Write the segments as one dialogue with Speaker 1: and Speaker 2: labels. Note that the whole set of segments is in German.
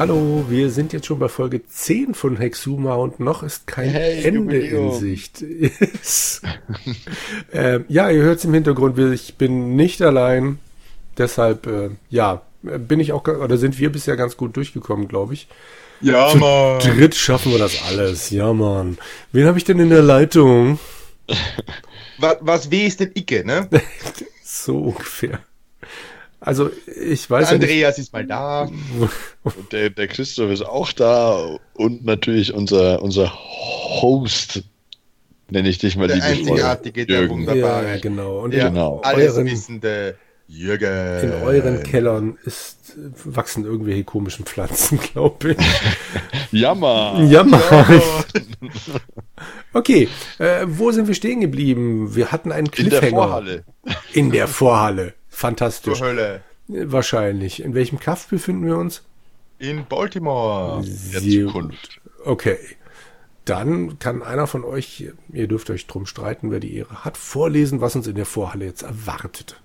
Speaker 1: Hallo, wir sind jetzt schon bei Folge 10 von Hexuma und noch ist kein hey, Ende in Sicht. äh, ja, ihr hört es im Hintergrund, ich bin nicht allein. Deshalb, äh, ja, bin ich auch, oder sind wir bisher ganz gut durchgekommen, glaube ich.
Speaker 2: Ja, Zu Mann.
Speaker 1: Dritt schaffen wir das alles. Ja, Mann. Wen habe ich denn in der Leitung?
Speaker 2: was, was weh ist denn Icke, ne?
Speaker 1: so ungefähr. Also ich weiß
Speaker 2: Andreas ja ist mal da.
Speaker 3: Und der, der Christoph ist auch da und natürlich unser, unser Host, nenne ich dich mal
Speaker 2: der einzigartige, der wunderbare.
Speaker 1: Ja, genau.
Speaker 2: Und der genau. alleswissende Jürgen.
Speaker 1: In euren Kellern ist, wachsen irgendwelche komischen Pflanzen, glaube ich.
Speaker 3: Jammer.
Speaker 1: Jammer. okay, äh, wo sind wir stehen geblieben? Wir hatten einen Cliffhanger. In der Vorhalle. In der Vorhalle. Fantastisch.
Speaker 2: Zur Hölle.
Speaker 1: Wahrscheinlich. In welchem Kaff befinden wir uns?
Speaker 2: In Baltimore.
Speaker 1: Der Zukunft. Okay. Dann kann einer von euch, ihr dürft euch drum streiten, wer die Ehre hat, vorlesen, was uns in der Vorhalle jetzt erwartet.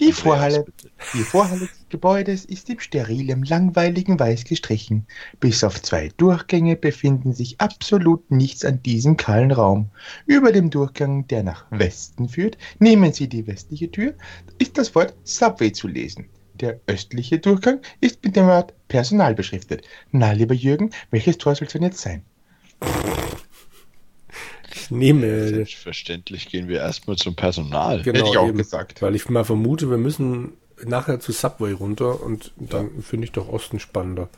Speaker 4: Die Vorhalle, die Vorhalle des Gebäudes ist im sterilen, langweiligen Weiß gestrichen. Bis auf zwei Durchgänge befinden sich absolut nichts an diesem kahlen Raum. Über dem Durchgang, der nach Westen führt, nehmen Sie die westliche Tür, ist das Wort Subway zu lesen. Der östliche Durchgang ist mit dem Wort Personal beschriftet. Na, lieber Jürgen, welches Tor soll es denn jetzt sein?
Speaker 1: Nehme.
Speaker 3: Selbstverständlich gehen wir erstmal zum Personal.
Speaker 1: Genau, Hätte ich auch eben, gesagt. Weil ich mal vermute, wir müssen nachher zu Subway runter und dann ja. finde ich doch Osten spannender.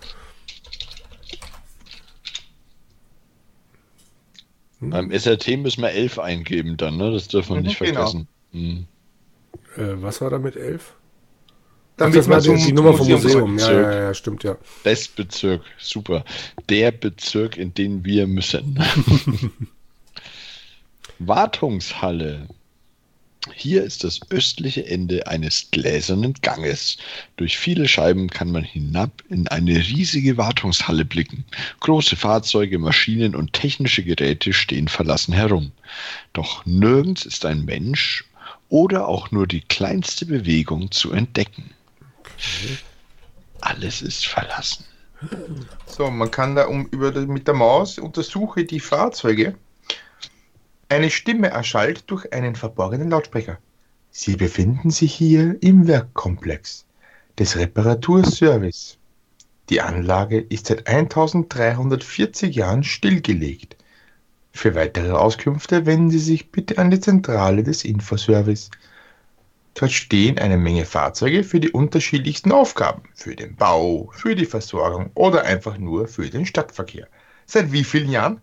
Speaker 3: Hm? Beim SRT müssen wir 11 eingeben dann, ne? Das dürfen wir mhm, nicht genau. vergessen. Hm.
Speaker 1: Äh, was war da mit 11?
Speaker 2: Damit das war die, die Nummer vom Museum.
Speaker 1: Ja, ja, ja, stimmt, ja.
Speaker 3: Westbezirk, super. Der Bezirk, in den wir müssen. Wartungshalle. Hier ist das östliche Ende eines gläsernen Ganges. Durch viele Scheiben kann man hinab in eine riesige Wartungshalle blicken. Große Fahrzeuge, Maschinen und technische Geräte stehen verlassen herum. Doch nirgends ist ein Mensch oder auch nur die kleinste Bewegung zu entdecken. Alles ist verlassen.
Speaker 2: So, man kann da um, über, mit der Maus untersuche die Fahrzeuge eine Stimme erschallt durch einen verborgenen Lautsprecher. Sie befinden sich hier im Werkkomplex des Reparaturservice. Die Anlage ist seit 1340 Jahren stillgelegt. Für weitere Auskünfte wenden Sie sich bitte an die Zentrale des Infoservice. Dort stehen eine Menge Fahrzeuge für die unterschiedlichsten Aufgaben, für den Bau, für die Versorgung oder einfach nur für den Stadtverkehr. Seit wie vielen Jahren?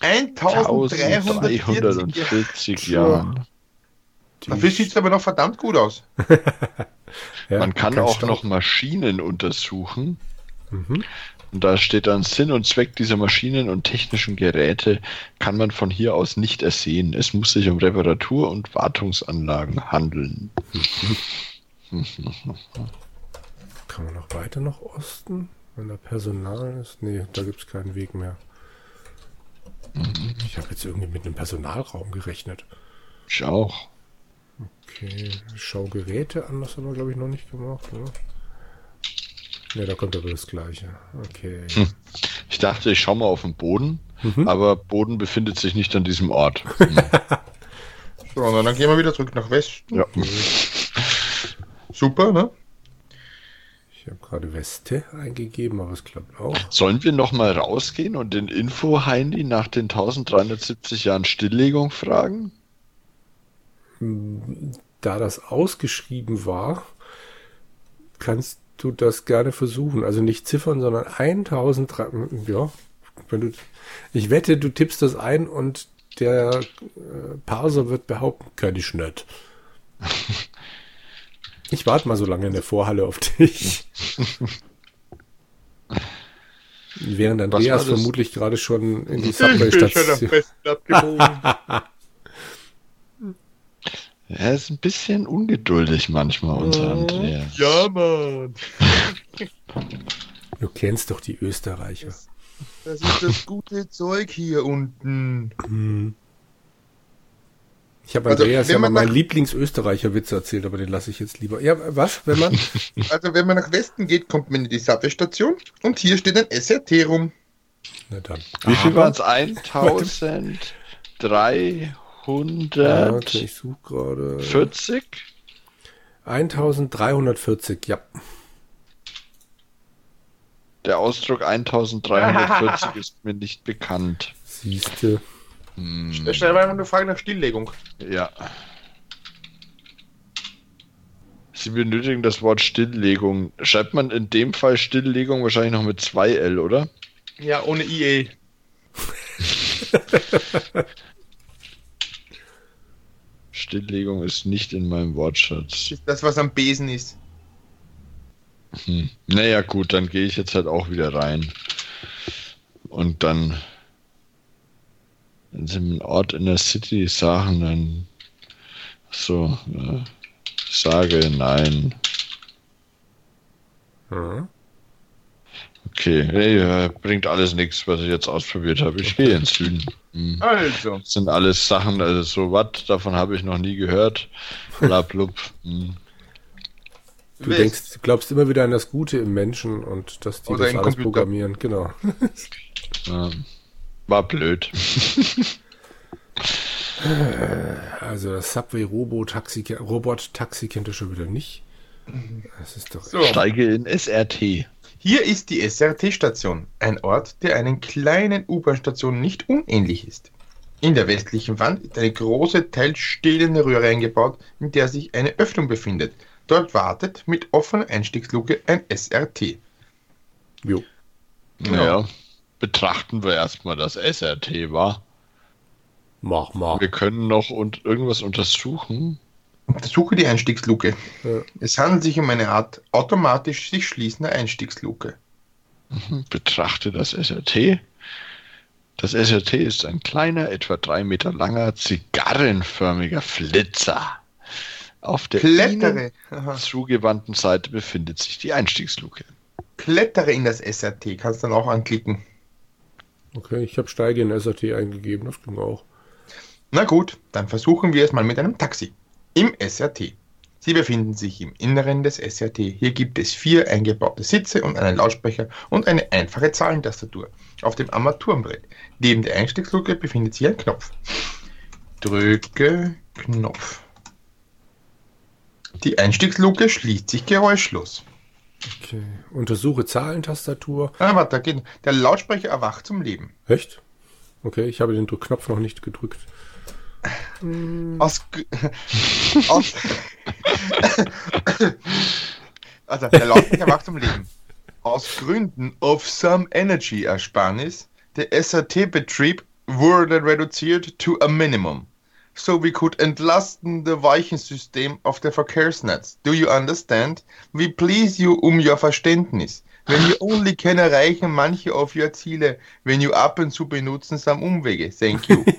Speaker 3: 1340 Jahren.
Speaker 2: Dafür sieht es aber noch verdammt gut aus.
Speaker 3: ja, Man kann auch Staub. noch Maschinen untersuchen. Mhm. Und da steht dann Sinn und Zweck dieser Maschinen und technischen Geräte kann man von hier aus nicht ersehen. Es muss sich um Reparatur- und Wartungsanlagen handeln.
Speaker 1: kann man noch weiter nach Osten? Wenn da Personal ist? Nee, da gibt es keinen Weg mehr. Ich habe jetzt irgendwie mit einem Personalraum gerechnet.
Speaker 3: Ich auch.
Speaker 1: Okay, Schaugeräte an, das haben wir, glaube ich, noch nicht gemacht, oder? Ne, da kommt aber das Gleiche. Okay. Hm.
Speaker 3: Ich dachte, ich schaue mal auf den Boden, mhm. aber Boden befindet sich nicht an diesem Ort. Hm.
Speaker 2: so, dann gehen wir wieder zurück nach Westen.
Speaker 3: Ja.
Speaker 2: Super, ne?
Speaker 1: Ich habe gerade Weste eingegeben, aber es klappt auch.
Speaker 3: Sollen wir noch mal rausgehen und den Info-Heini nach den 1370 Jahren Stilllegung fragen?
Speaker 1: Da das ausgeschrieben war, kannst du das gerne versuchen. Also nicht Ziffern, sondern 1300. Ja, wenn du, ich wette, du tippst das ein und der äh, Parser wird behaupten, kann ich nicht. Ich warte mal so lange in der Vorhalle auf dich. Während Andreas vermutlich gerade schon in die Subway-Station...
Speaker 3: Er ist ein bisschen ungeduldig manchmal, unser oh. Andreas.
Speaker 2: Ja, Mann.
Speaker 1: Du kennst doch die Österreicher.
Speaker 2: Das, das ist das gute Zeug hier unten. Hm.
Speaker 1: Ich habe
Speaker 2: Also,
Speaker 1: Andreas
Speaker 2: wenn
Speaker 1: ja mal meinen Lieblingsösterreicher-Witz erzählt, aber den lasse ich jetzt lieber. Ja, was, wenn man?
Speaker 2: Also wenn man nach Westen geht, kommt man in die Subway-Station und hier steht ein SRT rum.
Speaker 1: Na dann.
Speaker 3: Wie viel waren es? 1340?
Speaker 1: Ja, okay, ich suche gerade. 1340, ja.
Speaker 3: Der Ausdruck 1340 ist mir nicht bekannt.
Speaker 1: Siehste.
Speaker 3: Hm,
Speaker 2: stellen wir eine Frage nach Stilllegung.
Speaker 3: ja. Sie benötigen das Wort Stilllegung. Schreibt man in dem Fall Stilllegung wahrscheinlich noch mit 2L, oder?
Speaker 2: Ja, ohne IE.
Speaker 3: Stilllegung ist nicht in meinem Wortschatz.
Speaker 2: Das ist das, was am Besen ist.
Speaker 3: Hm. Naja, gut, dann gehe ich jetzt halt auch wieder rein. Und dann, wenn sie einen Ort in der City sagen, dann so, äh, sage nein.
Speaker 1: Ja.
Speaker 3: Okay, hey, äh, bringt alles nichts, was ich jetzt ausprobiert habe. Ich gehe ins Süden. Hm.
Speaker 2: Also,
Speaker 3: Das sind alles Sachen, also so was, davon habe ich noch nie gehört. Blablub. Hm.
Speaker 1: Du denkst, du glaubst immer wieder an das Gute im Menschen und dass die
Speaker 2: Oder
Speaker 1: das alles
Speaker 2: Computer.
Speaker 1: programmieren. Genau.
Speaker 3: Ja. War blöd.
Speaker 1: Also das Subway Robo-Taxi, Robot-Taxi kennt ihr schon wieder nicht. Das ist doch.
Speaker 2: so.
Speaker 3: Steige in SRT.
Speaker 2: Hier ist die SRT-Station, ein Ort, der einen kleinen U-Bahn-Station nicht unähnlich ist. In der westlichen Wand ist eine große, teils stählerne Röhre eingebaut, in der sich eine Öffnung befindet. Dort wartet mit offener Einstiegsluke ein SRT.
Speaker 1: Jo.
Speaker 3: Naja, betrachten wir erstmal das SRT, war.
Speaker 1: Mach mal.
Speaker 3: Wir können noch und irgendwas untersuchen.
Speaker 2: Untersuche die Einstiegsluke.
Speaker 1: Ja.
Speaker 2: Es handelt sich um eine Art automatisch sich schließender Einstiegsluke.
Speaker 3: Betrachte das SRT. Das SRT ist ein kleiner, etwa drei Meter langer, zigarrenförmiger Flitzer. Auf der
Speaker 2: Klettere,
Speaker 3: zugewandten Seite befindet sich die Einstiegsluke.
Speaker 2: klettere in das SRT, kannst dann auch anklicken.
Speaker 1: Okay, ich habe Steige in SAT eingegeben, das ging auch.
Speaker 2: Na gut, dann versuchen wir es mal mit einem Taxi. Im SRT. Sie befinden sich im Inneren des SRT. Hier gibt es vier eingebaute Sitze und einen Lautsprecher und eine einfache Zahlentastatur. Auf dem Armaturenbrett. Neben der Einstiegsluke befindet sich ein Knopf. Drücke Knopf. Die Einstiegsluke schließt sich geräuschlos.
Speaker 1: Okay. Untersuche Zahlentastatur.
Speaker 2: Ah, warte, da geht, der Lautsprecher erwacht zum Leben.
Speaker 1: Echt? Okay, ich habe den Knopf noch nicht gedrückt.
Speaker 2: Aus, G- aus also der Lautsprecher wacht zum Leben. Aus Gründen of some energy Ersparnis, der SAT-Betrieb wurde reduziert to a minimum. So we could entlasten the Weichensystem auf der Verkehrsnetz. Do you understand? We please you um your Verständnis. Wenn you only can erreichen manche of your Ziele, wenn you ab und zu benutzen some Umwege. Thank you.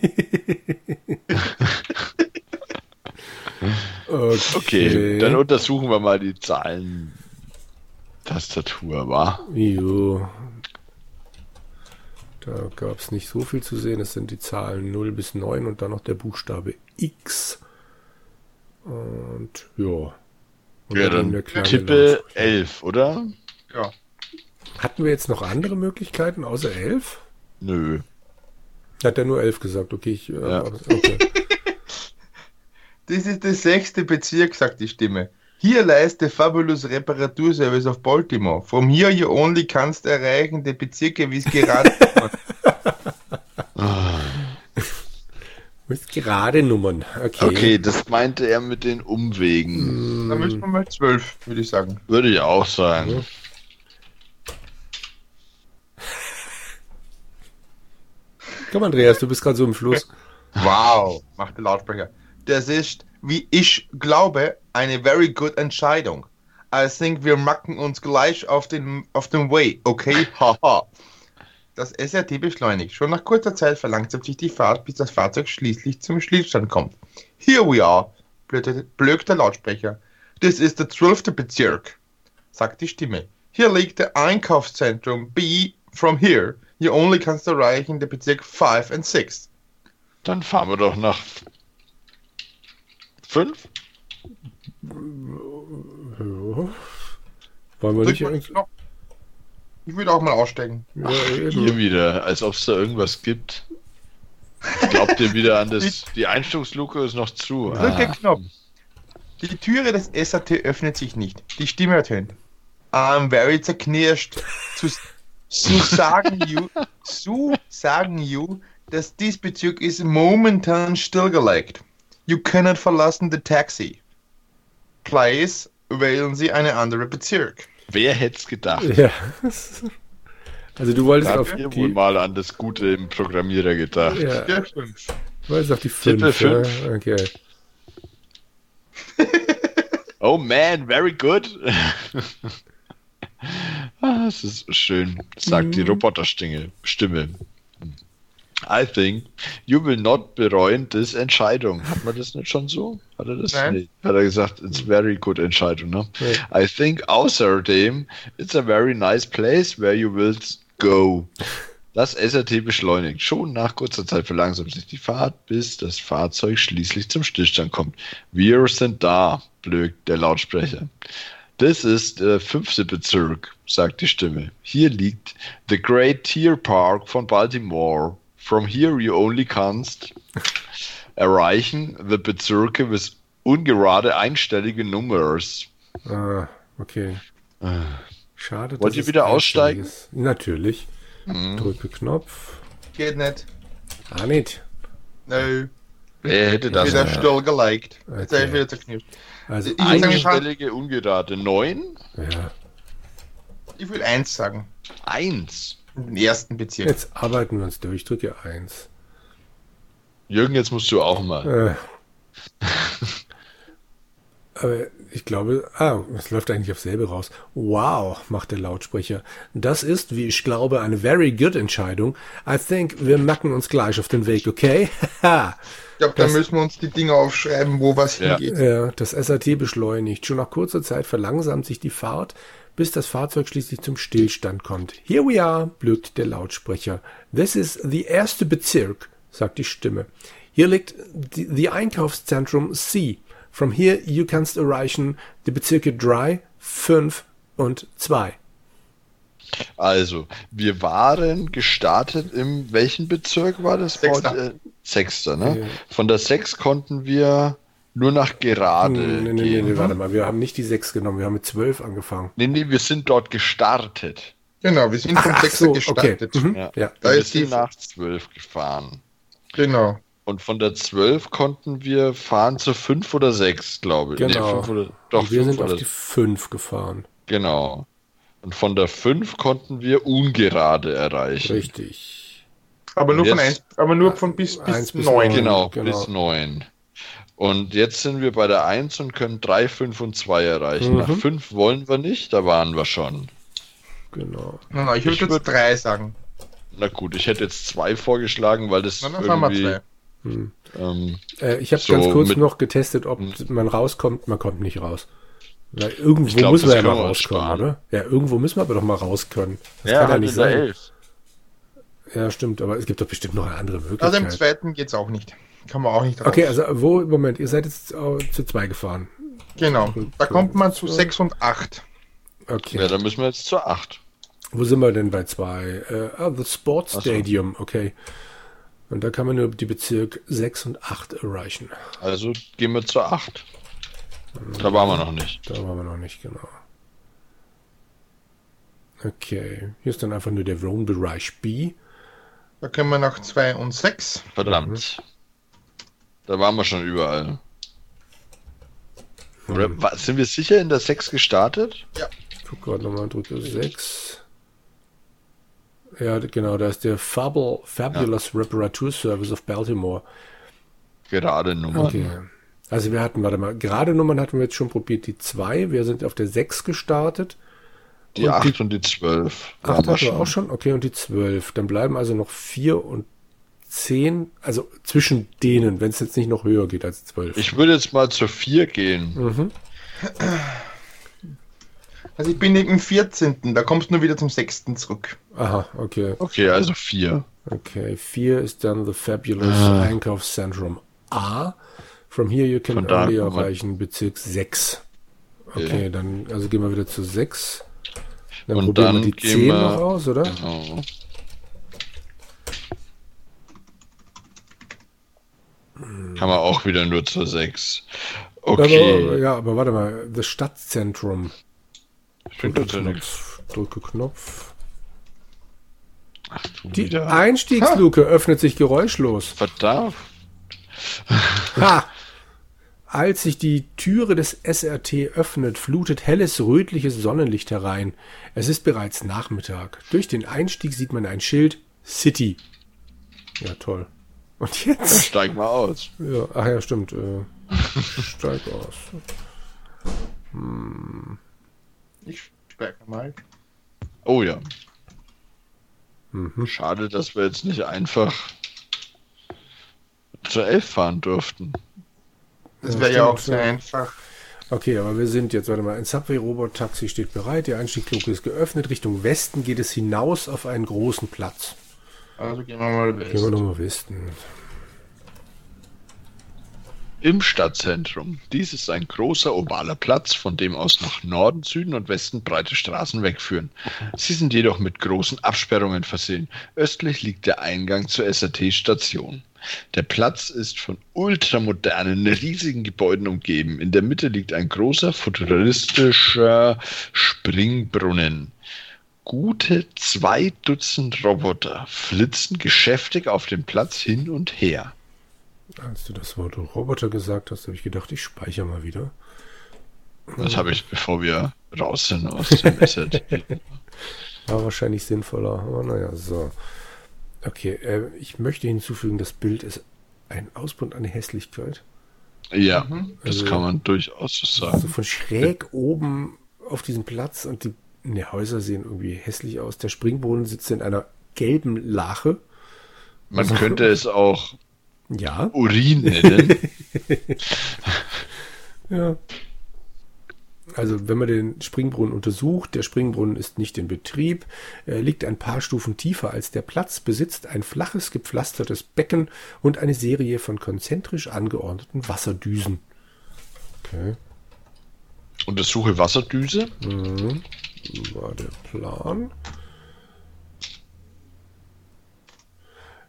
Speaker 1: Okay,
Speaker 3: Okay, dann untersuchen wir mal die Zahlentastatur, wa?
Speaker 1: Jo. Da gab es nicht so viel zu sehen. Es sind die Zahlen 0 bis 9 und dann noch der Buchstabe X. Und ja. Und
Speaker 3: Ja, dann
Speaker 1: kleine
Speaker 3: tippe
Speaker 1: Lautsprecher.
Speaker 3: 11, oder?
Speaker 2: ja.
Speaker 1: Hatten wir jetzt noch andere Möglichkeiten außer 11?
Speaker 3: Nö.
Speaker 1: Hat er nur 11 gesagt. Okay, ich. Äh,
Speaker 3: Ja.
Speaker 1: okay.
Speaker 2: Das ist der sechste Bezirk, sagt die Stimme. Hier leistet Fabulous Reparaturservice of Baltimore. From here you only kannst erreichen die Bezirke, wie es gerade
Speaker 1: Mit gerade Nummern. Okay.
Speaker 3: Okay, das meinte er mit den Umwegen.
Speaker 2: Da müssen wir mal zwölf, würde ich sagen.
Speaker 3: Würde ich auch sagen.
Speaker 1: Komm, Andreas, du bist gerade so im Fluss.
Speaker 2: Wow, macht der Lautsprecher. Das ist, wie ich glaube, eine very good Entscheidung. I think wir machen uns gleich auf den, auf den Way, okay? Haha. Das SRT beschleunigt. Schon nach kurzer Zeit verlangsamt sich die Fahrt, bis das Fahrzeug schließlich zum Stillstand kommt. Here we are, blökt der Lautsprecher. This is the 12. Bezirk, sagt die Stimme. Hier liegt der Einkaufszentrum B. From here, you only kannst erreichen der Bezirk 5 and 6.
Speaker 3: Dann fahren wir doch nach Fünf?
Speaker 1: Ja. Wollen wir nicht irgendwie.
Speaker 2: Knopf. Ich würde auch mal aussteigen.
Speaker 1: Ja,
Speaker 3: Hier
Speaker 1: eben.
Speaker 3: wieder, als ob es da irgendwas gibt. Glaubt ihr wieder an das. Die Einstellungsluke ist noch zu.
Speaker 2: Drücke
Speaker 3: Ah.
Speaker 2: Knopf. Die Türe des SAT öffnet sich nicht. Die Stimme ertönt. I'm very zerknirscht. Zu, zu sagen you, zu sagen you, dass dies Bezug ist momentan stillgelegt. You cannot verlassen the taxi. Please wählen Sie eine andere Bezirk.
Speaker 3: Wer hätte es gedacht?
Speaker 1: Ja. Also du wolltest
Speaker 3: Da
Speaker 1: auf
Speaker 3: ihr wohl
Speaker 1: die,
Speaker 3: mal an das Gute im Programmierer gedacht.
Speaker 1: ja,
Speaker 2: Ja, fünf.
Speaker 1: du wolltest auf die
Speaker 3: Tippe
Speaker 1: 5.
Speaker 3: fünf.
Speaker 1: Ja? Okay.
Speaker 3: Oh man, very good. ah, es ist schön, sagt die Roboterstimme. Stimme. I think you will not bereuen this Entscheidung. Hat man das nicht schon so? Hat er das?
Speaker 2: Nein.
Speaker 3: Nee. Hat er gesagt, it's very good Entscheidung, ne?
Speaker 1: Nee.
Speaker 3: I think außerdem it's a very nice place where you will go. Das SRT beschleunigt. Schon nach kurzer Zeit verlangsamt sich die Fahrt, bis das Fahrzeug schließlich zum Stillstand kommt. Wir sind da, blökt der Lautsprecher. Das ist der fünfte Bezirk, sagt die Stimme. Hier liegt The Great Deer Park von Baltimore. From here you only kannst erreichen the Bezirke with ungerade einstellige Numbers.
Speaker 1: Ah, okay. Schade.
Speaker 3: Wollt
Speaker 1: dass
Speaker 3: ihr wieder aussteigen?
Speaker 1: ist. Natürlich.
Speaker 3: Mhm.
Speaker 1: Drücke Knopf.
Speaker 2: Geht nicht.
Speaker 1: Ah, nicht.
Speaker 2: No.
Speaker 3: Wer hätte das?
Speaker 2: Wieder
Speaker 3: äh,
Speaker 2: stillgelegt. Jetzt
Speaker 1: Okay.
Speaker 2: wieder zerknirscht.
Speaker 1: Also,
Speaker 3: Einstellige ungerade. Neun?
Speaker 1: ja.
Speaker 2: Ich will eins sagen.
Speaker 3: Eins.
Speaker 2: Den ersten Bezirk.
Speaker 1: Jetzt arbeiten wir uns durch. Drücke 1.
Speaker 3: Jürgen, jetzt musst du auch mal.
Speaker 1: Äh. Aber ich glaube, ah, es läuft eigentlich auf selbe raus. Wow, macht der Lautsprecher. Das ist, wie ich glaube, eine very good Entscheidung. I think wir machen uns gleich auf den Weg, okay? Haha.
Speaker 2: Ich glaube, da müssen wir uns die Dinge aufschreiben, wo was
Speaker 3: Ja.
Speaker 2: hingeht.
Speaker 1: Ja, das SAT beschleunigt. Schon nach kurzer Zeit verlangsamt sich die Fahrt, bis das Fahrzeug schließlich zum Stillstand kommt. Here we are, blökt der Lautsprecher. This is the erste Bezirk, sagt die Stimme. Hier liegt die, die Einkaufszentrum C. From here you kannst erreichen die Bezirke 3, 5 und 2.
Speaker 3: Also, wir waren gestartet im, welchen Bezirk war das?
Speaker 2: Sechster.
Speaker 3: Äh, Sechster, ne?
Speaker 1: Ja.
Speaker 3: Von der Sechs konnten wir nur nach gerade
Speaker 1: Nee, nee, nee,
Speaker 3: gehen.
Speaker 1: nee, warte mal, wir haben nicht die 6 genommen, wir haben mit 12 angefangen.
Speaker 3: Nee, nee, wir sind dort gestartet.
Speaker 2: Genau, wir sind vom
Speaker 1: Ach
Speaker 2: Sechser
Speaker 1: so,
Speaker 2: gestartet.
Speaker 1: okay. Mhm.
Speaker 3: Ja.
Speaker 1: Ja.
Speaker 2: Da
Speaker 3: wir
Speaker 2: ist die-
Speaker 3: sind nach zwölf gefahren.
Speaker 2: Genau.
Speaker 3: Und von der 12 konnten wir fahren zu 5 oder 6, glaube ich.
Speaker 1: Genau.
Speaker 3: fünf oder, doch,
Speaker 1: Und wir sind
Speaker 3: oder
Speaker 1: auf die 5 gefahren.
Speaker 3: Genau. Und von der 5 konnten wir ungerade erreichen.
Speaker 1: Richtig.
Speaker 2: Aber nur von
Speaker 3: Jetzt-
Speaker 2: eins, aber nur von bis, bis
Speaker 1: bis
Speaker 2: neun.
Speaker 1: neun.
Speaker 3: Genau,
Speaker 1: Genau.
Speaker 3: bis 9. Und jetzt sind wir bei der 1 und können 3, 5 und 2 erreichen.
Speaker 1: Mhm.
Speaker 3: Nach 5 wollen wir nicht, da waren wir schon.
Speaker 1: Genau.
Speaker 2: Nein, nein, ich würde jetzt
Speaker 3: würd-
Speaker 2: drei sagen.
Speaker 3: Na gut, ich hätte jetzt 2 vorgeschlagen, weil das
Speaker 2: Nein, dann fahren wir
Speaker 3: irgendwie...
Speaker 2: zwei.
Speaker 1: Hm.
Speaker 3: Ähm,
Speaker 1: Äh, ich habe
Speaker 3: So,
Speaker 1: ganz kurz
Speaker 3: mit-
Speaker 1: noch getestet, ob man rauskommt. Man kommt nicht raus. Weil irgendwo
Speaker 3: glaub,
Speaker 1: müssen wir
Speaker 3: das
Speaker 1: ja mal rauskommen, oder? Ja, irgendwo müssen wir aber doch mal raus können. Das
Speaker 3: ja,
Speaker 1: kann ja nicht sein.
Speaker 3: 11.
Speaker 1: Ja, stimmt, aber es gibt doch bestimmt noch eine andere
Speaker 2: Also im
Speaker 1: Möglichkeit.
Speaker 2: zweiten geht's auch nicht. Kann man auch nicht raus.
Speaker 1: Okay, also wo, Moment, ihr seid jetzt zu zwei gefahren.
Speaker 2: Genau. Da kommt man zu
Speaker 1: So.
Speaker 2: sechs und acht.
Speaker 1: Okay.
Speaker 3: Ja, dann müssen wir jetzt zur 8.
Speaker 1: Wo sind wir denn bei zwei? Äh, ah, The Sports
Speaker 3: so.
Speaker 1: Stadium, okay. Und da kann man nur die Bezirk 6 und 8 erreichen.
Speaker 3: Also gehen wir zur 8. Da waren wir noch nicht.
Speaker 1: Da waren wir noch nicht, genau. Okay, hier ist dann einfach nur der Wohnbereich B.
Speaker 2: Da können wir nach zwei und sechs.
Speaker 3: Verdammt. Da waren wir schon überall. Oder wa- sind wir sicher in der 6 gestartet?
Speaker 1: Ich guck gerade nochmal, drücke 6. Ja, genau, da ist der Fabul, Fabulous Reparatur Service of Baltimore.
Speaker 3: Gerade Nummer.
Speaker 1: Okay. Also wir hatten, warte mal, gerade Nummern hatten wir jetzt schon probiert, die 2. Wir sind auf der 6 gestartet.
Speaker 3: Die
Speaker 1: Und
Speaker 3: 8 und die 12.
Speaker 1: 8
Speaker 3: waren
Speaker 1: hatten
Speaker 3: wir
Speaker 1: wir auch schon, okay, und die 12. Dann bleiben also noch 4 und 10, also zwischen denen, wenn es jetzt nicht noch höher geht als 12.
Speaker 3: Ich würde jetzt mal zur 4 gehen.
Speaker 1: mhm.
Speaker 2: Also ich bin im 14. Da kommst du nur wieder zum sechsten zurück.
Speaker 1: Aha, okay.
Speaker 3: Okay, also 4.
Speaker 1: Okay, 4 ist dann The Fabulous
Speaker 3: Ah.
Speaker 1: Einkaufszentrum A. From here you can only erreichen Bezirk 6. Okay, dann also gehen wir wieder zu 6. Dann
Speaker 3: Und
Speaker 1: probieren
Speaker 3: dann
Speaker 1: wir die
Speaker 3: gehen
Speaker 1: 10
Speaker 3: wir-
Speaker 1: noch aus, oder?
Speaker 3: Genau. Haben wir auch wieder nur zur 6.
Speaker 1: Aber,
Speaker 3: Okay.
Speaker 1: ja, aber warte mal, das Stadtzentrum.
Speaker 3: Stimmt
Speaker 1: Drücke. Knopf. Drücke Knopf.
Speaker 3: Ach,
Speaker 1: Die
Speaker 3: wieder.
Speaker 1: Einstiegsluke öffnet sich geräuschlos.
Speaker 3: Verdammt.
Speaker 1: Ha! Als sich die Türe des SRT öffnet, flutet helles rötliches Sonnenlicht herein. Es ist bereits Nachmittag. Durch den Einstieg sieht man ein Schild City. Ja, toll. Und
Speaker 3: Dann
Speaker 1: jetzt?
Speaker 3: steig mal aus.
Speaker 1: Ja, ach ja, stimmt. Äh, steig aus.
Speaker 2: Ich sperre mal.
Speaker 3: Oh ja.
Speaker 1: Mhm.
Speaker 3: Schade, dass wir jetzt nicht einfach zur 11 fahren durften.
Speaker 2: Das
Speaker 1: Ja,
Speaker 2: wäre ja
Speaker 1: stimmt,
Speaker 2: auch sehr
Speaker 1: ja.
Speaker 2: einfach.
Speaker 1: Okay, aber wir sind jetzt, warte mal, ein Subway-Robot-Taxi steht bereit, die Einstiegsluke ist geöffnet, Richtung Westen geht es hinaus auf einen großen Platz.
Speaker 2: Also gehen wir mal
Speaker 1: Gehen wir nochmal Westen.
Speaker 3: Im Stadtzentrum. Dies ist ein großer ovaler Platz, von dem aus nach Norden, Süden und Westen breite Straßen wegführen. Sie sind jedoch mit großen Absperrungen versehen. Östlich liegt der Eingang zur SRT-Station. Der Platz ist von ultramodernen, riesigen Gebäuden umgeben. In der Mitte liegt ein großer futuristischer Springbrunnen. Gute zwei Dutzend Roboter flitzen geschäftig auf dem Platz hin und her.
Speaker 1: Als du das Wort Roboter gesagt hast, habe ich gedacht, ich speichere mal wieder.
Speaker 3: Das habe ich, bevor wir raus sind aus dem SRT.
Speaker 1: War wahrscheinlich sinnvoller, aber naja, so. Okay, äh, ich möchte hinzufügen, das Bild ist ein Ausbund an Hässlichkeit.
Speaker 3: Ja,
Speaker 2: Mhm.
Speaker 3: das
Speaker 1: Also-
Speaker 3: kann man durchaus so
Speaker 1: Also
Speaker 3: sagen.
Speaker 1: von schräg oben auf diesem Platz und die ne, Häuser sehen irgendwie hässlich aus. Der Springbrunnen sitzt in einer gelben Lache.
Speaker 3: Man könnte es auch
Speaker 1: Ja,
Speaker 3: Urin nennen.
Speaker 1: ja. Also wenn man den Springbrunnen untersucht, der Springbrunnen ist nicht in Betrieb, er liegt ein paar Stufen tiefer als der Platz, besitzt ein flaches, gepflastertes Becken und eine Serie von konzentrisch angeordneten Wasserdüsen. Okay,
Speaker 3: Untersuche Wasserdüse.
Speaker 1: mhm. War der Plan.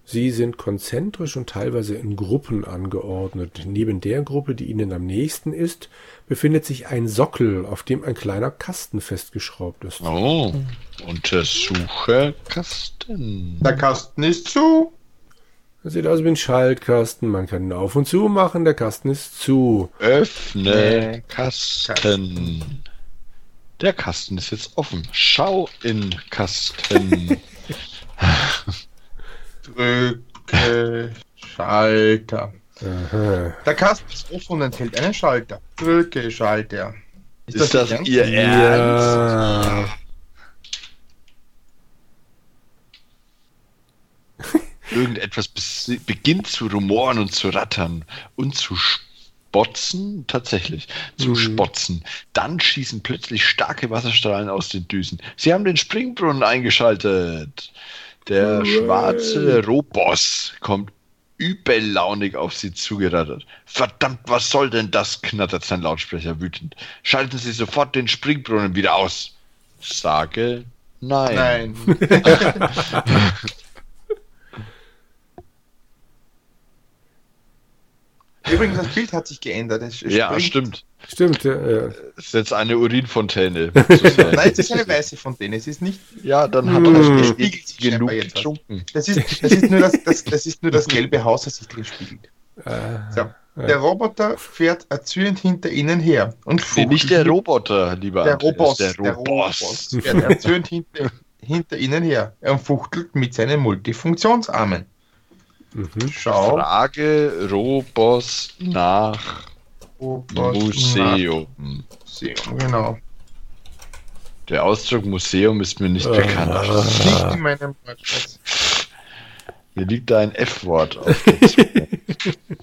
Speaker 1: Sie sind konzentrisch und teilweise in Gruppen angeordnet. Neben der Gruppe, die ihnen am nächsten ist, befindet sich ein Sockel, auf dem ein kleiner Kasten festgeschraubt ist.
Speaker 3: Oh, untersuche Kasten.
Speaker 2: Der Kasten ist zu.
Speaker 1: Das sieht aus wie ein Schaltkasten. Man kann ihn auf und zu machen. Der Kasten ist zu.
Speaker 3: Öffne
Speaker 2: Nee,
Speaker 3: Kasten. Der Kasten ist jetzt offen. Schau in Kasten.
Speaker 2: Drücke Schalter.
Speaker 1: Aha.
Speaker 2: Der Kasten ist offen und enthält einen Schalter. Drücke Schalter.
Speaker 3: Ist das
Speaker 2: ernst?
Speaker 3: Ihr Ernst?
Speaker 1: Ja.
Speaker 3: Irgendetwas beginnt zu rumoren und zu rattern und zu spotzen, tatsächlich, zu
Speaker 1: Mhm.
Speaker 3: spotzen. Dann schießen plötzlich starke Wasserstrahlen aus den Düsen. Sie haben den Springbrunnen eingeschaltet. Der
Speaker 1: Hooray.
Speaker 3: schwarze Roboss kommt übellaunig auf sie zugerattert. Verdammt, was soll denn das? knattert sein Lautsprecher wütend. Schalten Sie sofort den Springbrunnen wieder aus. Sage nein.
Speaker 2: Nein. Übrigens, das Bild hat sich geändert. Es
Speaker 3: Ja,
Speaker 2: springt-
Speaker 3: stimmt.
Speaker 1: Stimmt, ja, ja.
Speaker 3: Das ist jetzt eine Urinfontäne.
Speaker 2: Nein, es ist eine weiße Fontäne. Es ist nicht.
Speaker 3: ja, dann hat
Speaker 1: Hm.
Speaker 3: er
Speaker 2: Spiegelt
Speaker 3: schon
Speaker 2: sich
Speaker 3: genug getrunken.
Speaker 2: Das ist, das ist, nur, das, das, das ist nur das gelbe Haus, das sich drin spiegelt.
Speaker 1: Äh,
Speaker 2: So. Der Roboter fährt erzürnt hinter ihnen her und
Speaker 3: Nee,
Speaker 2: fuchtelt
Speaker 3: nicht der Roboter, lieber
Speaker 2: der
Speaker 3: Andreas,
Speaker 2: Roboss.
Speaker 3: Der. Roboss
Speaker 2: fährt erzürnt hinter, hinter ihnen her. Er fuchtelt mit seinen Multifunktionsarmen.
Speaker 1: Mhm.
Speaker 2: Schau.
Speaker 3: Frage Roboss nach
Speaker 2: Roboss
Speaker 3: Museum.
Speaker 2: Museum, genau.
Speaker 3: Der Ausdruck Museum ist mir nicht
Speaker 1: Ah.
Speaker 3: bekannt.
Speaker 2: Nicht in meinem Wortschatz.
Speaker 3: Mir liegt da ein F-Wort auf.
Speaker 2: Frage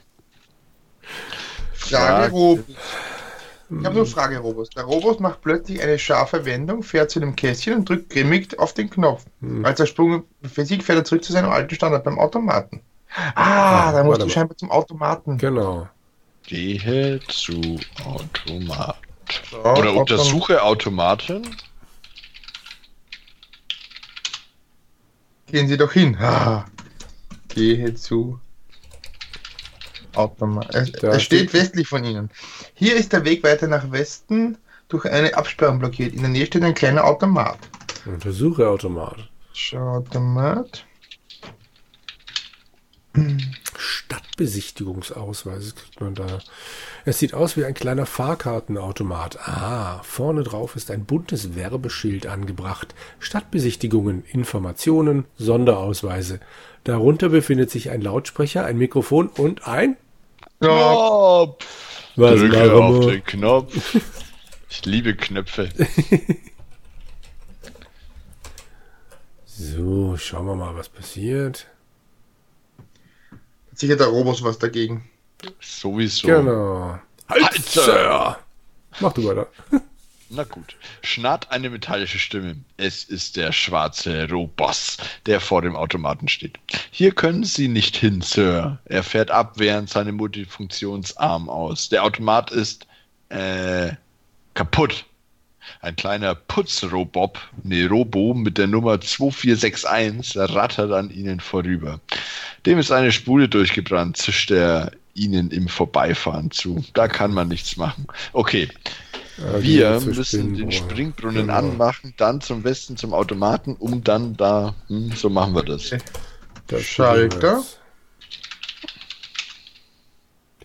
Speaker 3: Frage.
Speaker 2: Roboss. Ich habe nur Frage Robos. Der Robot macht plötzlich eine scharfe Wendung, fährt zu dem Kästchen und drückt grimmig auf den Knopf.
Speaker 1: Hm.
Speaker 2: Als er Sprung Physik fährt er zurück zu seinem alten Standard beim Automaten. Ah, da musst du scheinbar zum Automaten.
Speaker 1: Genau.
Speaker 3: Gehe zu Automat.
Speaker 2: So,
Speaker 3: Oder untersuche Automaten.
Speaker 2: Gehen Sie doch hin. Ah. Gehe zu Automat. Es,
Speaker 1: Da
Speaker 2: es steht
Speaker 1: steht-
Speaker 2: westlich von Ihnen. Hier ist der Weg weiter nach Westen durch eine Absperrung blockiert. In der Nähe steht ein kleiner Automat.
Speaker 1: Untersuche Automat.
Speaker 2: Schau, Automat.
Speaker 1: Stadtbesichtigungsausweis kriegt man da. Es sieht aus wie ein kleiner Fahrkartenautomat. Ah, vorne drauf ist ein buntes Werbeschild angebracht. Stadtbesichtigungen, Informationen, Sonderausweise. Darunter befindet sich ein Lautsprecher, ein Mikrofon und ein...
Speaker 3: Knopf.
Speaker 1: Was
Speaker 3: Drücke auf den Knopf. Ich liebe Knöpfe.
Speaker 1: So, schauen wir mal, was passiert.
Speaker 2: Sicher der Robos was dagegen.
Speaker 3: Sowieso.
Speaker 1: Genau.
Speaker 3: Halt,
Speaker 1: Sir! Mach du weiter.
Speaker 3: Na gut. Schnarrt eine metallische Stimme. Es ist der schwarze Roboss, der vor dem Automaten steht. Hier können Sie nicht hin, Sir. Er fährt abwehrend seine Multifunktionsarm aus. Der Automat ist äh, kaputt. Ein kleiner Putzrobob, ne Robo mit der Nummer 2461 rattert an ihnen vorüber. Dem ist eine Spule durchgebrannt, zischt er ihnen im Vorbeifahren zu. Da kann man nichts machen. Okay,
Speaker 1: Ja,
Speaker 3: wir müssen den
Speaker 1: Springbrunnen. Genau.
Speaker 3: anmachen, dann zum Westen zum Automaten, um dann da, hm, so machen wir das.
Speaker 1: Das
Speaker 2: Schalter.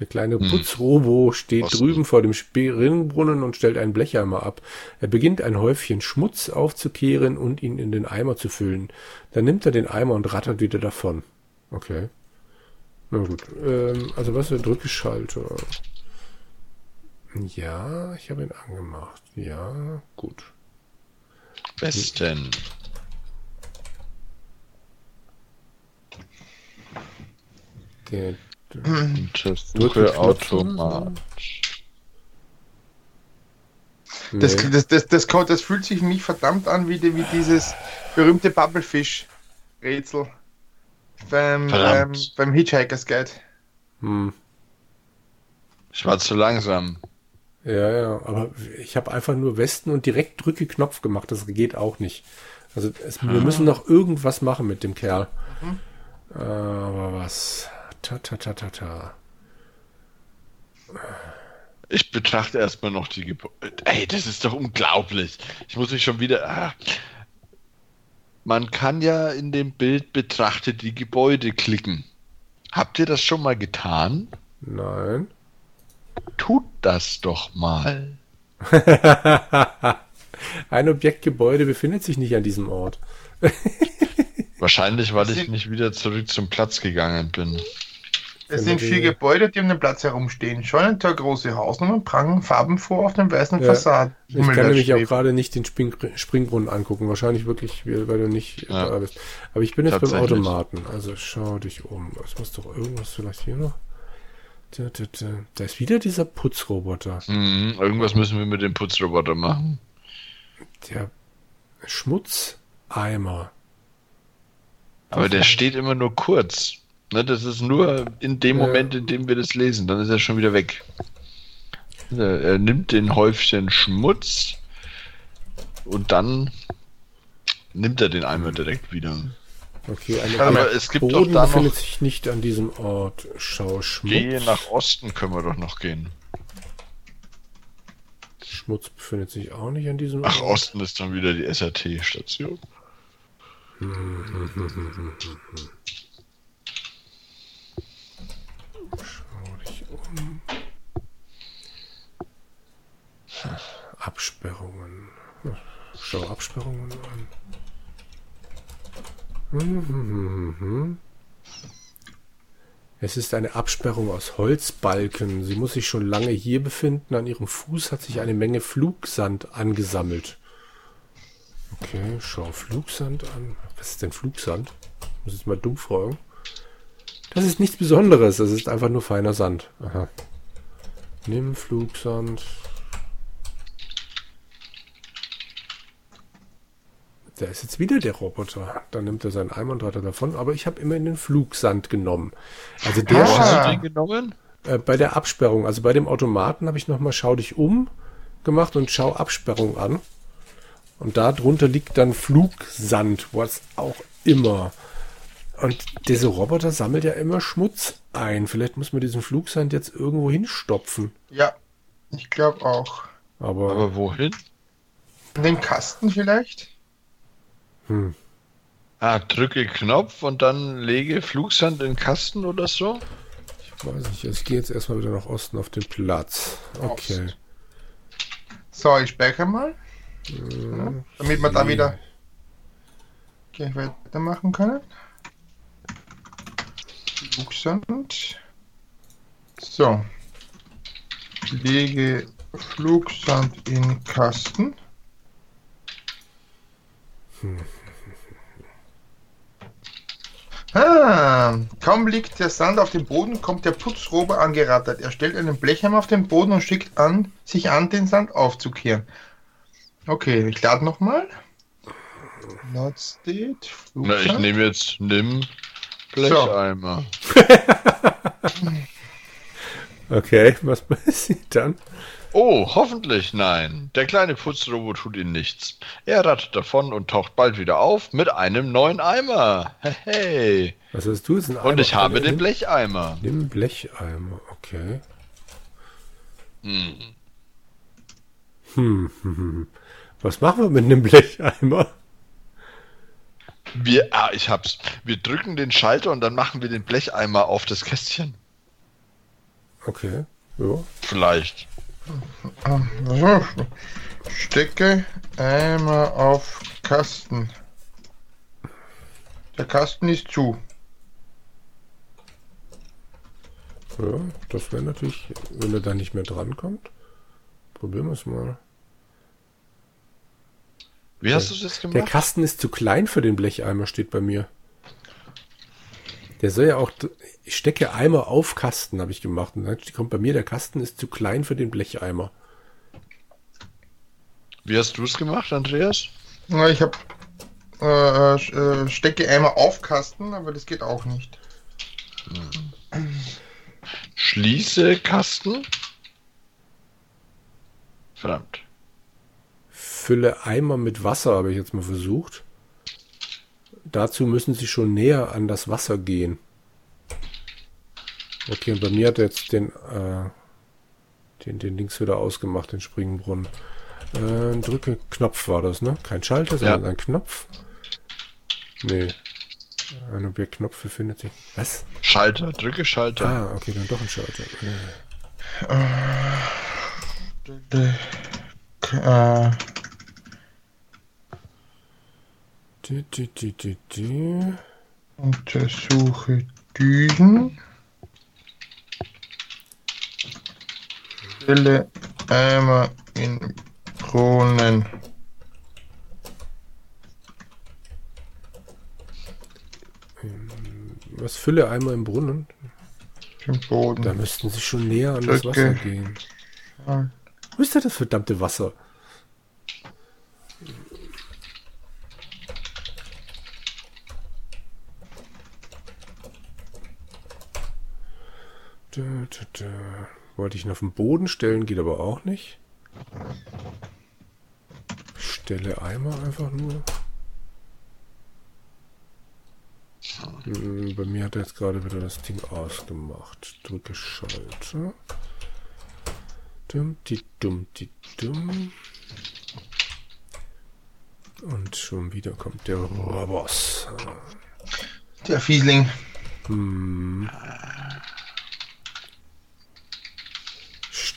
Speaker 1: Der kleine
Speaker 3: Hm.
Speaker 1: Putzrobo steht
Speaker 3: Osten.
Speaker 1: drüben vor dem Springbrunnen und stellt einen Blecheimer ab. Er beginnt ein Häufchen Schmutz aufzukehren und ihn in den Eimer zu füllen. Dann nimmt er den Eimer und rattert wieder davon. Okay. Na gut. Ähm, also was für drücke Schalter? Ja, ich habe ihn angemacht. Ja, gut.
Speaker 3: Westen.
Speaker 1: Der,
Speaker 3: Untersuche. Automat.
Speaker 2: Das,
Speaker 1: nee.
Speaker 2: das, das, das, kommt- das fühlt sich mich verdammt an wie, die, wie dieses berühmte Bubblefish-Rätsel beim, beim,
Speaker 3: Verdammt.
Speaker 2: beim Hitchhiker's Guide.
Speaker 1: hm.
Speaker 3: Ich war zu langsam.
Speaker 1: Ja, ja, aber ich habe einfach nur Westen und direkt drücke Knopf gemacht. Das geht auch nicht. Also es, wir müssen noch irgendwas machen mit dem Kerl. Äh, Aber was? Ta ta ta ta ta.
Speaker 3: Ich betrachte erstmal noch die Gebäude. Ey, das ist doch unglaublich. Ich muss mich schon wieder. Ah. Man kann ja in dem Bild betrachtet die Gebäude klicken. Habt ihr das schon mal getan?
Speaker 1: Nein.
Speaker 3: Tut das doch mal.
Speaker 1: Ein Objektgebäude befindet sich nicht an diesem Ort.
Speaker 3: Wahrscheinlich, weil ich nicht wieder zurück zum Platz gegangen bin.
Speaker 2: Es sind vier Gebäude, die um den Platz herumstehen. Scheunentor, große Hausnummern, prangen Farben vor auf den weißen
Speaker 1: Ja,
Speaker 2: Fassaden.
Speaker 1: Ich kann nämlich auch gerade nicht den Spring Springbrunnen angucken. Wahrscheinlich wirklich, weil du nicht
Speaker 3: Ja.
Speaker 1: da bist. Aber ich bin jetzt beim. Automaten. Also schau dich um. Es muss doch irgendwas vielleicht hier noch. Da, da, da. da ist wieder dieser Putzroboter.
Speaker 3: Mhm, irgendwas müssen wir mit dem Putzroboter machen.
Speaker 1: Der Schmutzeimer.
Speaker 3: Aber der steht immer nur kurz. Ne, das ist nur in dem. Moment, in dem wir das lesen. Dann ist er schon wieder weg. Er er nimmt den Häufchen Schmutz und dann nimmt er den Eimer direkt wieder.
Speaker 1: Okay, eine
Speaker 3: Aber es gibt doch
Speaker 1: Boden
Speaker 3: da
Speaker 1: befindet
Speaker 3: noch.
Speaker 1: sich nicht an diesem Ort. Schau, Schmutz.
Speaker 3: Gehe nach Osten können wir doch noch gehen.
Speaker 1: Schmutz befindet sich auch nicht an diesem
Speaker 3: Ach,
Speaker 1: Ort.
Speaker 3: Osten ist dann wieder die SRT-Station.
Speaker 1: Schau dich um. Absperrungen. Schau Absperrungen an. Es ist eine Absperrung aus Holzbalken. Sie muss sich schon lange hier befinden. An ihrem Fuß hat sich eine Menge Flugsand angesammelt. Okay, schau Flugsand an. Was ist denn Flugsand? Muss ich mal dumm fragen. Das ist nichts Besonderes. Das ist einfach nur feiner Sand. Aha. Nimm Flugsand. Da ist jetzt wieder der Roboter. Dann nimmt er seinen Eimer und hat er davon. Aber ich habe immerhin den Flugsand genommen. Also der
Speaker 2: Ah.
Speaker 3: Wo hast du den genommen?
Speaker 1: äh, bei der Absperrung, also bei dem Automaten habe ich nochmal Schau dich um gemacht und Schau Absperrung an. Und da drunter liegt dann Flugsand, was auch immer. Und dieser Roboter sammelt ja immer Schmutz ein. Vielleicht muss man diesen Flugsand jetzt irgendwo hinstopfen.
Speaker 2: Ja, ich glaube auch.
Speaker 1: Aber,
Speaker 3: Aber wohin?
Speaker 2: In den Kasten vielleicht?
Speaker 1: Hm,
Speaker 3: Ah, drücke Knopf und dann lege Flugsand in Kasten oder so?
Speaker 1: ich weiß nicht. Ich gehe jetzt erstmal wieder nach Osten auf den Platz. Okay.
Speaker 2: Ost. So, ich speichere mal. Ja, damit wir da wieder gleich weitermachen können. Flugsand. So. Lege Flugsand in Kasten. Ah, kaum liegt der Sand auf dem Boden, kommt der Putzrober angerattert. Er stellt einen Blechhammer auf den Boden und schickt an, sich an, den Sand aufzukehren. Okay, ich lade nochmal. Not state.
Speaker 3: Na, ich nehme jetzt, nimm Blecheimer.
Speaker 1: Okay, was passiert dann?
Speaker 3: Oh, hoffentlich nein. Der kleine Putzrobot tut ihm nichts. Er rattet davon und taucht bald wieder auf mit einem neuen Eimer. Hey.
Speaker 1: Was hast du jetzt? Ein
Speaker 3: Und ich
Speaker 1: Eimer?
Speaker 3: habe den Blecheimer.
Speaker 1: Nimm Blecheimer, okay.
Speaker 3: Hm.
Speaker 1: Hm, hm, hm. Was machen wir mit einem Blecheimer?
Speaker 3: Wir, ah, ich hab's. Wir drücken den Schalter und dann machen wir den Blecheimer auf das Kästchen.
Speaker 1: Okay, ja.
Speaker 3: Vielleicht.
Speaker 2: So, Stecke Eimer auf Kasten. Der Kasten ist zu.
Speaker 1: Ja, das wäre natürlich, wenn er da nicht mehr drankommt. Probieren wir es mal.
Speaker 3: Wie hast du es jetzt
Speaker 1: Der
Speaker 3: gemacht?
Speaker 1: Kasten ist zu klein für den Blecheimer, steht bei mir. Der soll ja auch, ich stecke Eimer auf Kasten, habe ich gemacht. Und dann kommt bei mir, der Kasten ist zu klein für den Blecheimer.
Speaker 3: Wie hast du es gemacht, Andreas?
Speaker 2: Na, ich habe äh, äh, Stecke Eimer auf Kasten, aber das geht auch nicht.
Speaker 3: Schließe Kasten. Verdammt.
Speaker 1: Fülle Eimer mit Wasser, habe ich jetzt mal versucht. Dazu müssen sie schon näher an das Wasser gehen. Okay, und bei mir hat er jetzt den, äh, den, den Links wieder ausgemacht, den Springbrunnen. Äh, drücke Knopf war das, ne? Kein Schalter, sondern ein Knopf. Nee. Ein Objektknopf befindet sich. Was?
Speaker 3: Schalter, drücke Schalter.
Speaker 1: Ah, okay, dann doch ein Schalter. Äh. Die, die, die, die.
Speaker 2: untersuche Düsen. Stelle Eimer in Brunnen.
Speaker 1: Was fülle Eimer im Brunnen?
Speaker 2: Den Boden.
Speaker 1: Da müssten sie schon näher an das. Wasser gehen. Wo ist denn das verdammte Wasser? Da, da, da. Wollte ich ihn auf den Boden stellen, geht aber auch nicht. Stelle Eimer einfach nur. Hm, Bei mir hat er jetzt gerade wieder das Ding ausgemacht. Drücke Schalter. Dum, die, dumm, die, dumm. Und schon wieder kommt der Roboss.
Speaker 2: Der Fiesling.
Speaker 1: Hm.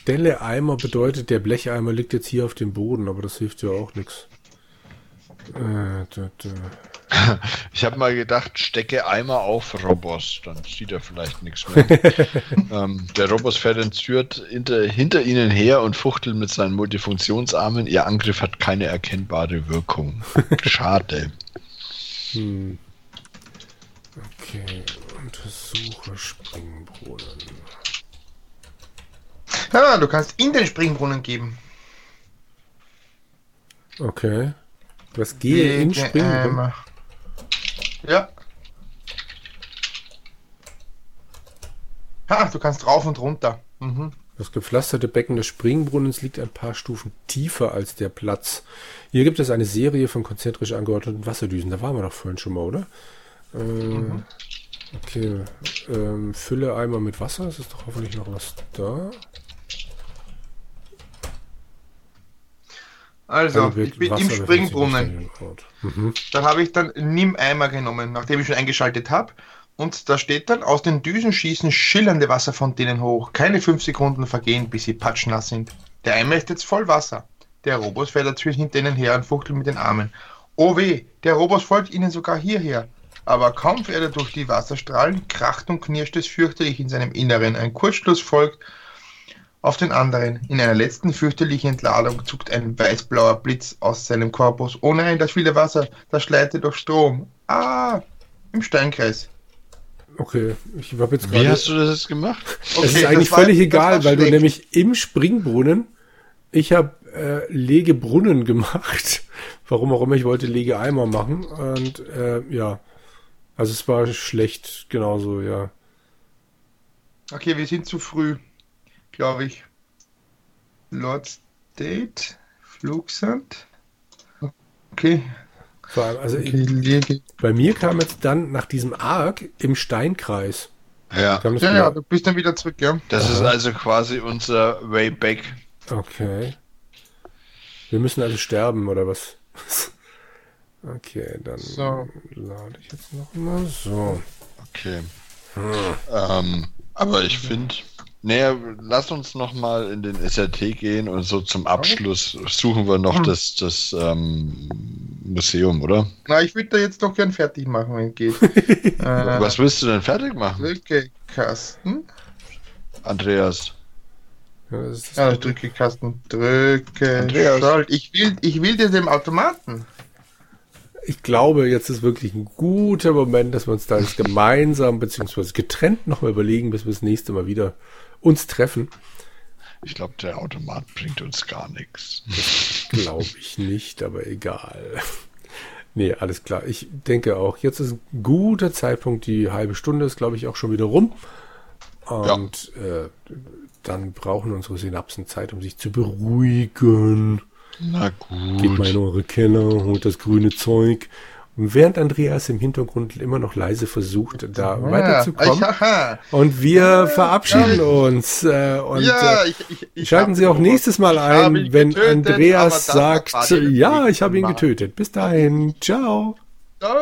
Speaker 1: Stelle Eimer bedeutet, der Blecheimer liegt jetzt hier auf dem Boden, aber das hilft ja auch nichts. Äh, da, da.
Speaker 3: Ich habe mal gedacht, stecke Eimer auf Robos, dann sieht er vielleicht nichts mehr. ähm, der Robos fährt entzürt hinter, hinter ihnen her und fuchtelt mit seinen Multifunktionsarmen. Ihr Angriff hat keine erkennbare Wirkung. Schade.
Speaker 1: Hm. Okay, untersuche Springbrunnen.
Speaker 2: Ah, du kannst in den Springbrunnen geben.
Speaker 1: Okay. Was gehe in Springbrunnen?
Speaker 2: Eimer. Ja. Ha, du kannst rauf und runter. Mhm.
Speaker 1: Das gepflasterte Becken des Springbrunnens liegt ein paar Stufen tiefer als der Platz. Hier gibt es eine Serie von konzentrisch angeordneten Wasserdüsen. Da waren wir doch vorhin schon mal, oder? Äh,
Speaker 2: Mhm.
Speaker 1: Okay. Ähm, Fülle einmal mit Wasser. Es ist doch hoffentlich noch was da.
Speaker 2: Also,
Speaker 1: Ein
Speaker 2: ich bin
Speaker 1: Wasser
Speaker 2: im Springbrunnen.
Speaker 1: Mhm.
Speaker 2: Da habe ich dann Nimm-Eimer genommen, nachdem ich schon eingeschaltet habe. Und da steht dann, aus den Düsen schießen schillernde Wasserfontänen hoch. Keine fünf Sekunden vergehen, bis sie patschnass sind. Der Eimer ist jetzt voll Wasser. Der Robos fährt dazwischen hinter ihnen her und fuchtelt mit den Armen. Oh weh, der Robos folgt ihnen sogar hierher. Aber kaum fährt er durch die Wasserstrahlen, kracht und knirscht es fürchterlich in seinem Inneren. Ein Kurzschluss folgt auf den anderen. In einer letzten fürchterlichen Entladung zuckt ein weißblauer Blitz aus seinem Korpus. Oh nein, das viele Wasser, das schleitet durch Strom. Ah, im Steinkreis.
Speaker 1: Okay, ich habe jetzt
Speaker 3: Wie
Speaker 1: gerade.
Speaker 3: hast du das jetzt gemacht?
Speaker 1: es ist
Speaker 2: Okay,
Speaker 1: eigentlich
Speaker 2: war-
Speaker 1: völlig egal, weil du nämlich im Springbrunnen, ich habe äh, Legebrunnen gemacht. Warum auch immer, ich wollte Legeeimer machen. Und äh, ja, also es war schlecht, genauso, ja.
Speaker 2: Okay, wir sind zu früh, glaube ich. Lord State, Flugsand. Okay.
Speaker 1: Vor allem, also
Speaker 2: okay
Speaker 1: ich, bei mir kam jetzt dann nach diesem Arc im Steinkreis.
Speaker 3: Ja.
Speaker 2: Ja,
Speaker 1: wieder-
Speaker 2: ja, du bist dann wieder zurück, ja.
Speaker 3: Das ist also quasi unser Way Back.
Speaker 1: Okay. Wir müssen also sterben, oder was? Okay, dann
Speaker 2: So.
Speaker 1: lade ich jetzt noch mal so.
Speaker 3: Okay. Ähm, aber ich finde, naja, lass uns noch mal in den SRT gehen und so zum Abschluss suchen wir noch
Speaker 2: Hm.
Speaker 3: das, das ähm, Museum, oder?
Speaker 2: Na, ich würde da jetzt doch gern fertig machen, wenn geht. äh,
Speaker 3: Was willst du denn fertig machen,
Speaker 2: Drücke Kasten.
Speaker 3: Andreas?
Speaker 1: Ja,
Speaker 2: Ja, drücke Kasten. Drücke
Speaker 3: Andreas.
Speaker 2: Schalt. Ich will, ich will dir dem Automaten.
Speaker 1: Ich glaube, jetzt ist wirklich ein guter Moment, dass wir uns da jetzt gemeinsam beziehungsweise getrennt nochmal überlegen, bis wir das nächste Mal wieder uns treffen.
Speaker 3: Ich glaube, der Automat bringt uns gar nichts.
Speaker 1: Glaube ich nicht, aber egal. Nee, alles klar. Ich denke auch, jetzt ist ein guter Zeitpunkt. Die halbe Stunde ist, glaube ich, auch schon wieder rum. Und äh, dann brauchen unsere Synapsen Zeit, um sich zu beruhigen.
Speaker 3: Na
Speaker 1: Geht mal in
Speaker 3: gut.
Speaker 1: eure Keller, holt das grüne Zeug. Während Andreas im Hintergrund immer noch leise versucht, da weiterzukommen.
Speaker 2: Ja, haha.
Speaker 1: Und wir
Speaker 2: Ja,
Speaker 1: verabschieden uns. Äh, und
Speaker 2: ja,
Speaker 1: äh,
Speaker 2: ich, ich,
Speaker 1: schalten Sie auch nächstes Mal ein, wenn
Speaker 2: getötet,
Speaker 1: Andreas sagt, ja, ich habe ihn getötet. Bis dahin. Ciao.
Speaker 2: Ciao.